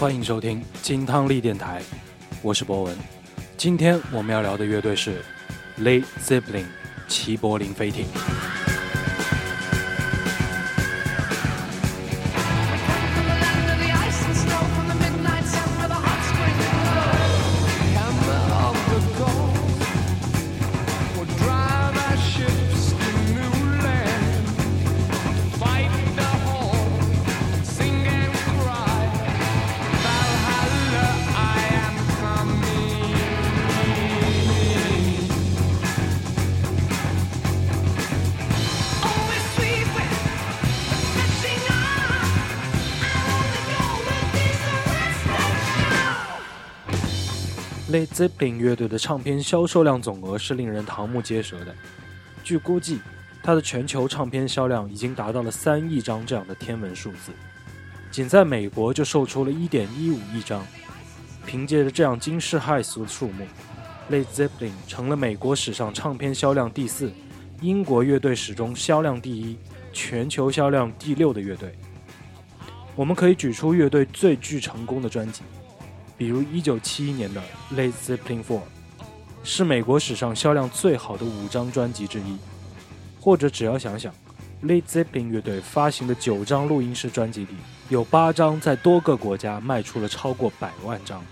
欢迎收听金汤力电台，我是博文。今天我们要聊的乐队是 Led Zeppelin，齐柏林飞艇。Led Zeppelin 乐队的唱片销售量总额是令人瞠目结舌的。据估计，它的全球唱片销量已经达到了三亿张这样的天文数字，仅在美国就售出了一点一五亿张。凭借着这样惊世骇俗的数目，Led Zeppelin 成了美国史上唱片销量第四、英国乐队史中销量第一、全球销量第六的乐队。我们可以举出乐队最具成功的专辑。比如1971年的《Led Zeppelin IV》，是美国史上销量最好的五张专辑之一。或者只要想想，Led Zeppelin 乐队发行的九张录音室专辑里，有八张在多个国家卖出了超过百万张。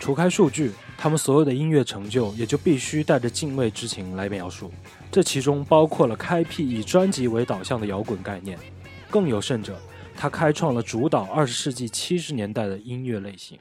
除开数据，他们所有的音乐成就也就必须带着敬畏之情来描述。这其中包括了开辟以专辑为导向的摇滚概念，更有甚者，他开创了主导二十世纪七十年代的音乐类型。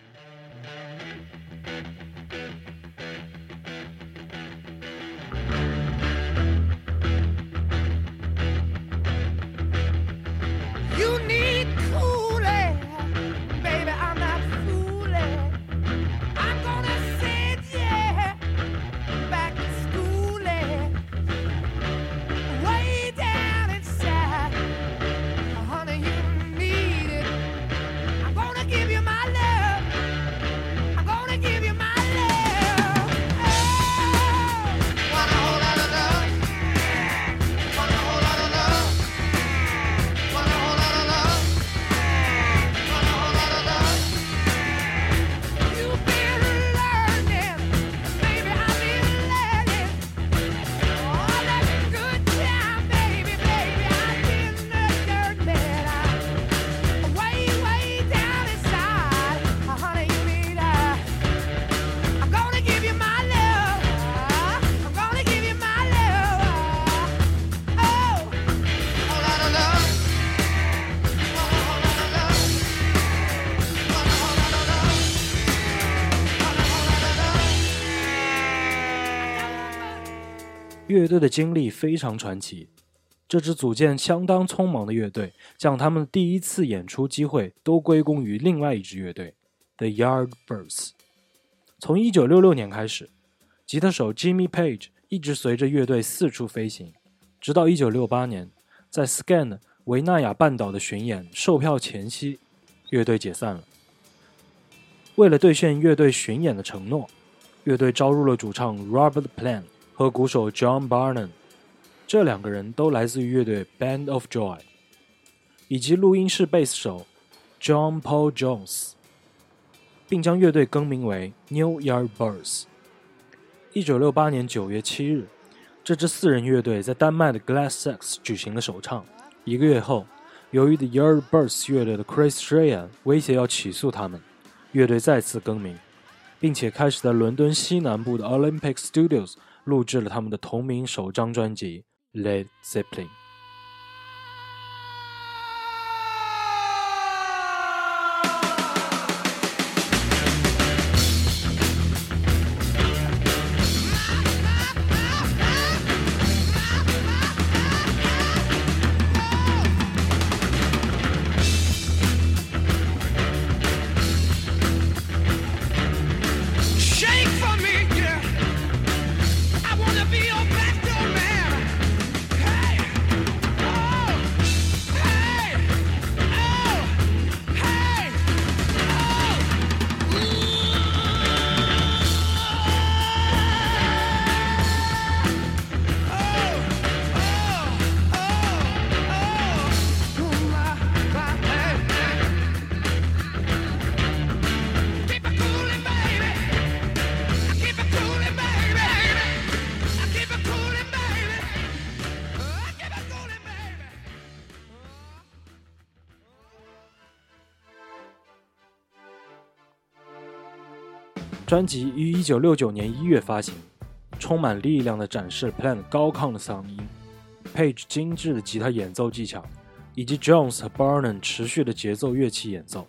乐队的经历非常传奇。这支组建相当匆忙的乐队，将他们第一次演出机会都归功于另外一支乐队 ——The Yardbirds。从1966年开始，吉他手 Jimmy Page 一直随着乐队四处飞行，直到1968年，在 Scan 维纳亚半岛的巡演售票前夕，乐队解散了。为了兑现乐队巡演的承诺，乐队招入了主唱 Robert Plant。和鼓手 John Barnum，这两个人都来自于乐队 Band of Joy，以及录音室贝斯手 John Paul Jones，并将乐队更名为 New Yardbirds。一九六八年九月七日，这支四人乐队在丹麦的 Glass Sex 举行了首唱。一个月后，由于 The Yardbirds 乐队的 Chris Shreya 威胁要起诉他们，乐队再次更名，并且开始在伦敦西南部的 Olympic Studios。录制了他们的同名首张专辑《Led Zeppelin》。专辑于1969年1月发行，充满力量的展示了 Plant 高亢的嗓音，Page 精致的吉他演奏技巧，以及 Jones 和 Barnum 持续的节奏乐器演奏。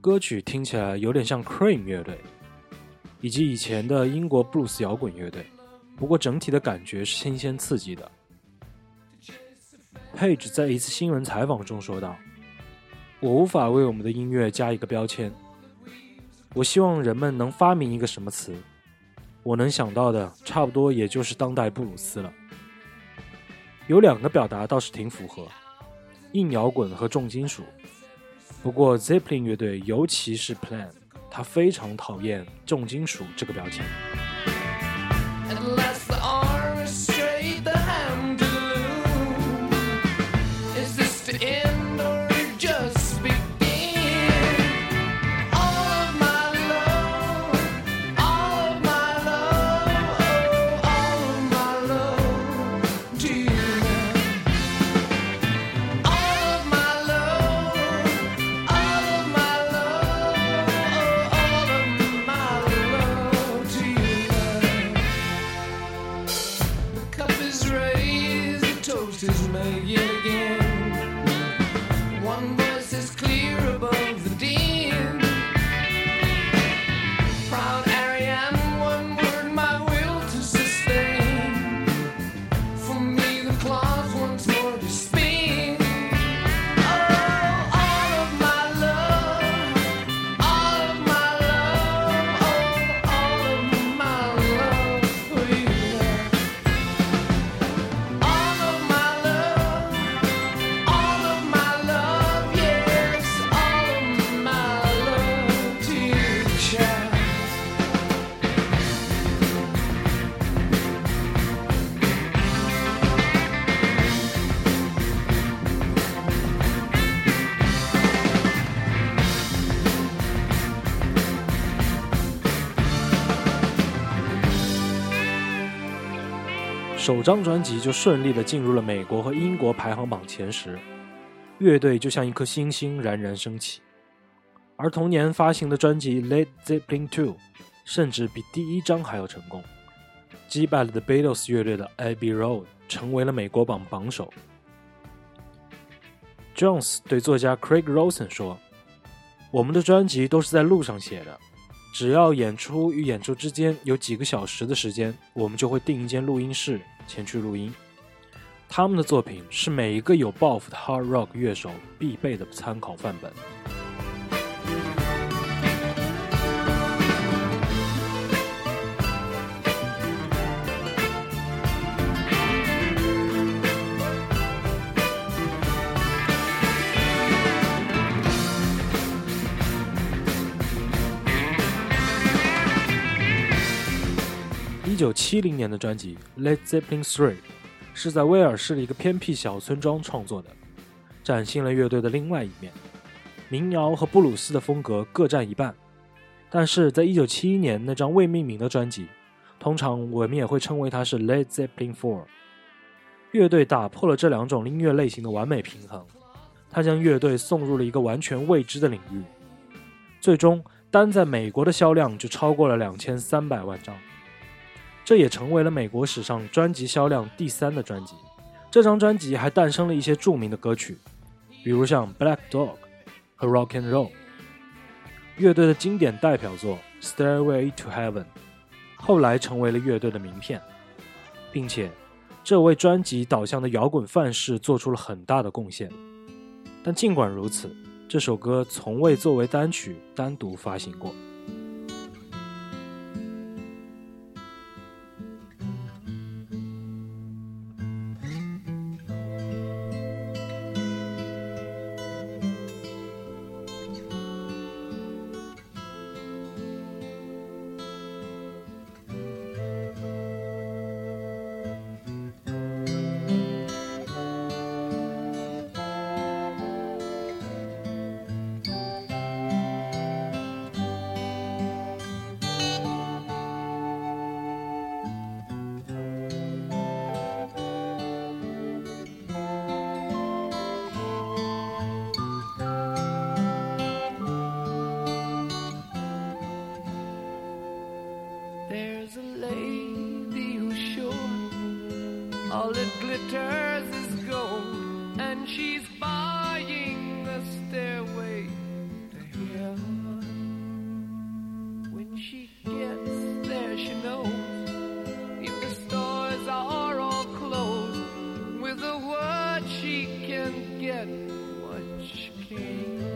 歌曲听起来有点像 Cream 乐队，以及以前的英国布鲁斯摇滚乐队，不过整体的感觉是新鲜刺激的。Page 在一次新闻采访中说道：“我无法为我们的音乐加一个标签。”我希望人们能发明一个什么词，我能想到的差不多也就是当代布鲁斯了。有两个表达倒是挺符合，硬摇滚和重金属。不过 Zeppelin 乐队，尤其是 Plan，他非常讨厌重金属这个标签。首张专辑就顺利的进入了美国和英国排行榜前十，乐队就像一颗星星冉冉升起。而同年发行的专辑《Led Zeppelin II》甚至比第一张还要成功，击败了 The Beatles 乐队的《Abbey Road》，成为了美国榜榜首。Jones 对作家 Craig Rosen 说：“我们的专辑都是在路上写的。”只要演出与演出之间有几个小时的时间，我们就会订一间录音室前去录音。他们的作品是每一个有抱负的 hard rock 乐手必备的参考范本。九七零年的专辑《Led Zeppelin III》是在威尔士的一个偏僻小村庄创作的，展现了乐队的另外一面。民谣和布鲁斯的风格各占一半。但是在一九七一年那张未命名的专辑，通常我们也会称为它是《Led Zeppelin IV》。乐队打破了这两种音乐类型的完美平衡，他将乐队送入了一个完全未知的领域。最终，单在美国的销量就超过了两千三百万张。这也成为了美国史上专辑销量第三的专辑。这张专辑还诞生了一些著名的歌曲，比如像《Black Dog》和《Rock and Roll》。乐队的经典代表作《Stairway to Heaven》后来成为了乐队的名片，并且这为专辑导向的摇滚范式做出了很大的贡献。但尽管如此，这首歌从未作为单曲单独发行过。King.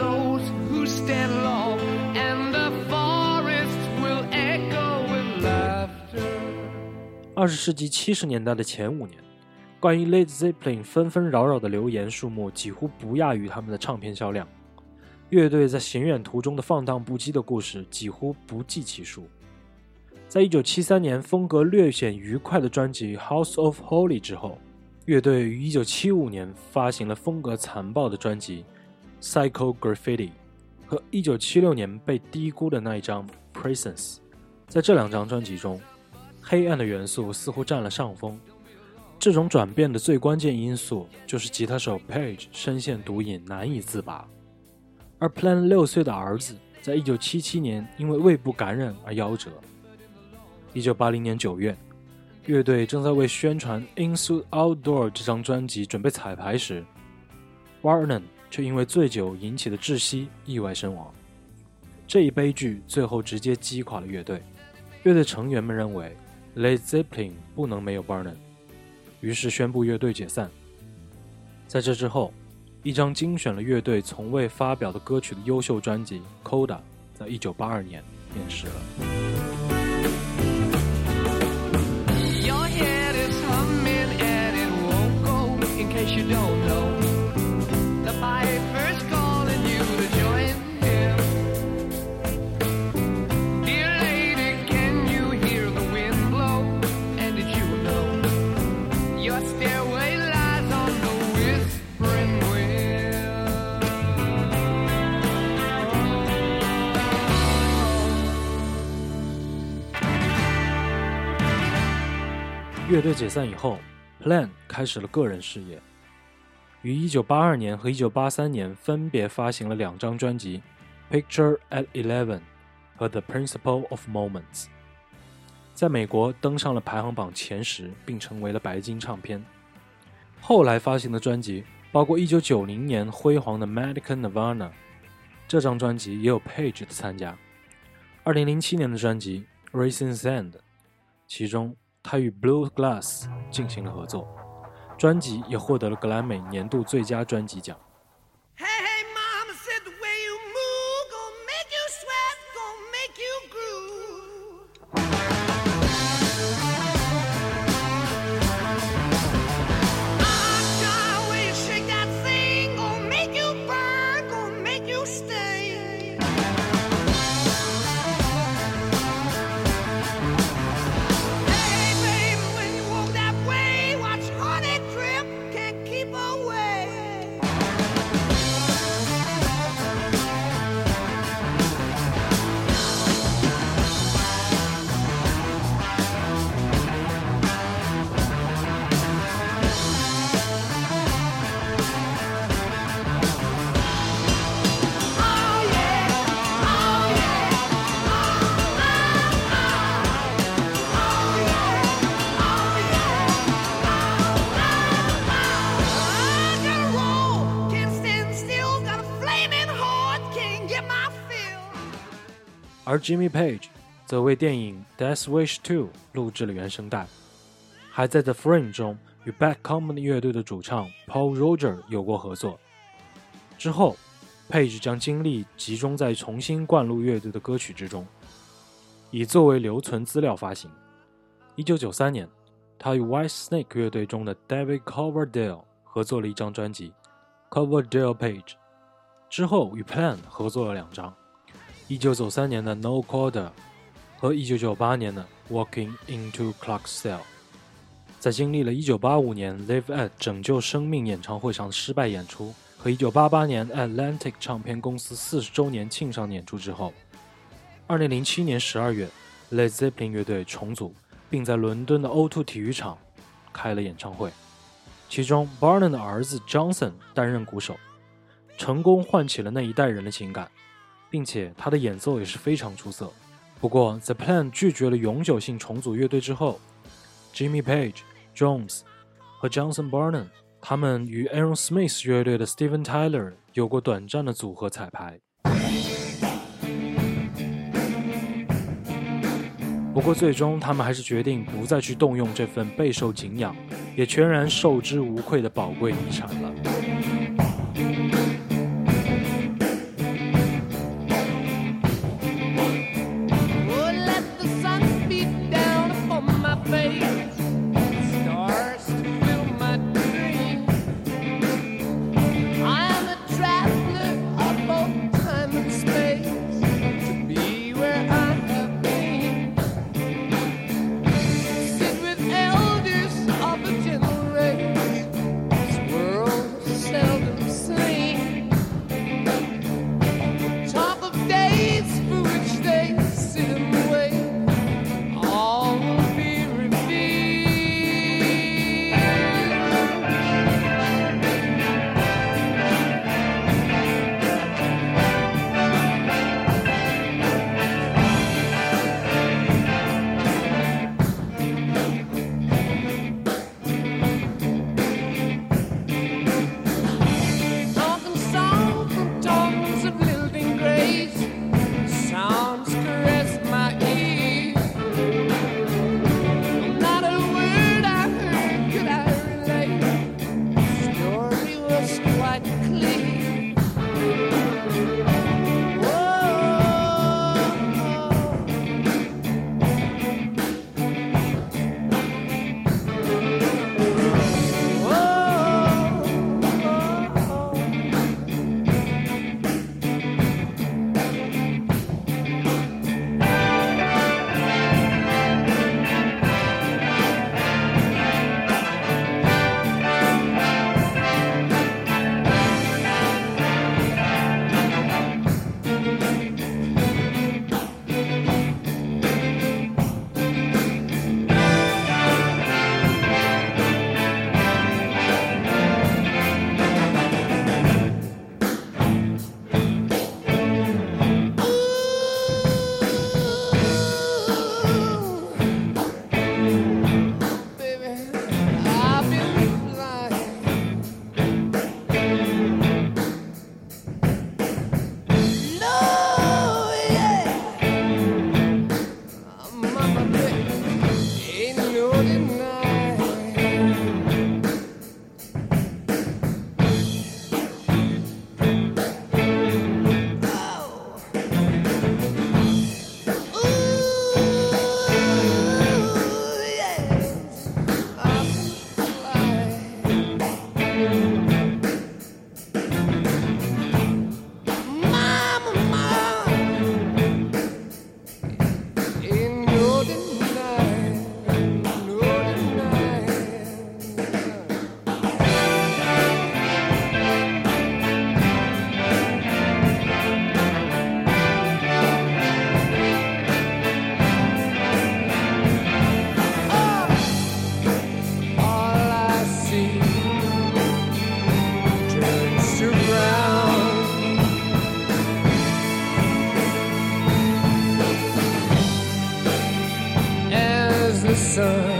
Those who stand long, and the Forest will echo with laughter. 二十世纪七十年代的前五年，关于 Led Zeppelin 纷纷扰扰的留言数目几乎不亚于他们的唱片销量。乐队在行远途中的放荡不羁的故事几乎不计其数。在一九七三年风格略显愉快的专辑《House of Holy》之后，乐队于一九七五年发行了风格残暴的专辑《Psycho Graffiti》和一九七六年被低估的那一张《Presence》。在这两张专辑中，黑暗的元素似乎占了上风。这种转变的最关键因素就是吉他手 Page 深陷毒瘾难以自拔，而 Plan 六岁的儿子在一九七七年因为胃部感染而夭折。一九八零年九月，乐队正在为宣传《In Suit Outdoor》这张专辑准备彩排时，Warren 却因为醉酒引起的窒息意外身亡。这一悲剧最后直接击垮了乐队。乐队成员们认为 Led Zeppelin 不能没有 Vernon，于是宣布乐队解散。在这之后，一张精选了乐队从未发表的歌曲的优秀专辑《Coda》在1982年面世了。Your head is humming and it won't go. In case you don't know, 乐队解散以后，Plan 开始了个人事业，于1982年和1983年分别发行了两张专辑《Picture at Eleven》和《The Principle of Moments》，在美国登上了排行榜前十，并成为了白金唱片。后来发行的专辑《包括1990年辉煌的《Medical Nirvana》。这张专辑也有 Page 的参加。2007年的专辑《Racing Sand》，其中他与 Blue Glass 进行了合作，专辑也获得了格莱美年度最佳专辑奖。而 Jimmy Page 则为电影《Death Wish 2》录制了原声带，还在《The Frame》中与 Bad Company 乐队的主唱 Paul Roger 有过合作。之后，Page 将精力集中在重新灌录乐队的歌曲之中，以作为留存资料发行。1993年，他与 White Snake 乐队中的 David Coverdale 合作了一张专辑《Coverdale Page》，之后与 Plan 合作了两张。1993年的《No Quarter》和1998年的《Walking into Clarksdale》。在经历了1985年 Live at 拯救生命演唱会上的失败演出和1988年 Atlantic 唱片公司40周年庆上演出之后，2007年12月，Led Zeppelin 乐队重组，并在伦敦的 O2 体育场开了演唱会，其中 Barnum 的儿子 Johnson 担任鼓手，成功唤起了那一代人的情感。并且他的演奏也是非常出色。不过，The Plan 拒绝了永久性重组乐队之后，Jimmy Page、Jones 和 Johnson Barnum 他们与 Aaron Smith 乐队的 Steven Tyler 有过短暂的组合彩排。不过，最终他们还是决定不再去动用这份备受敬仰，也全然受之无愧的宝贵遗产了。winter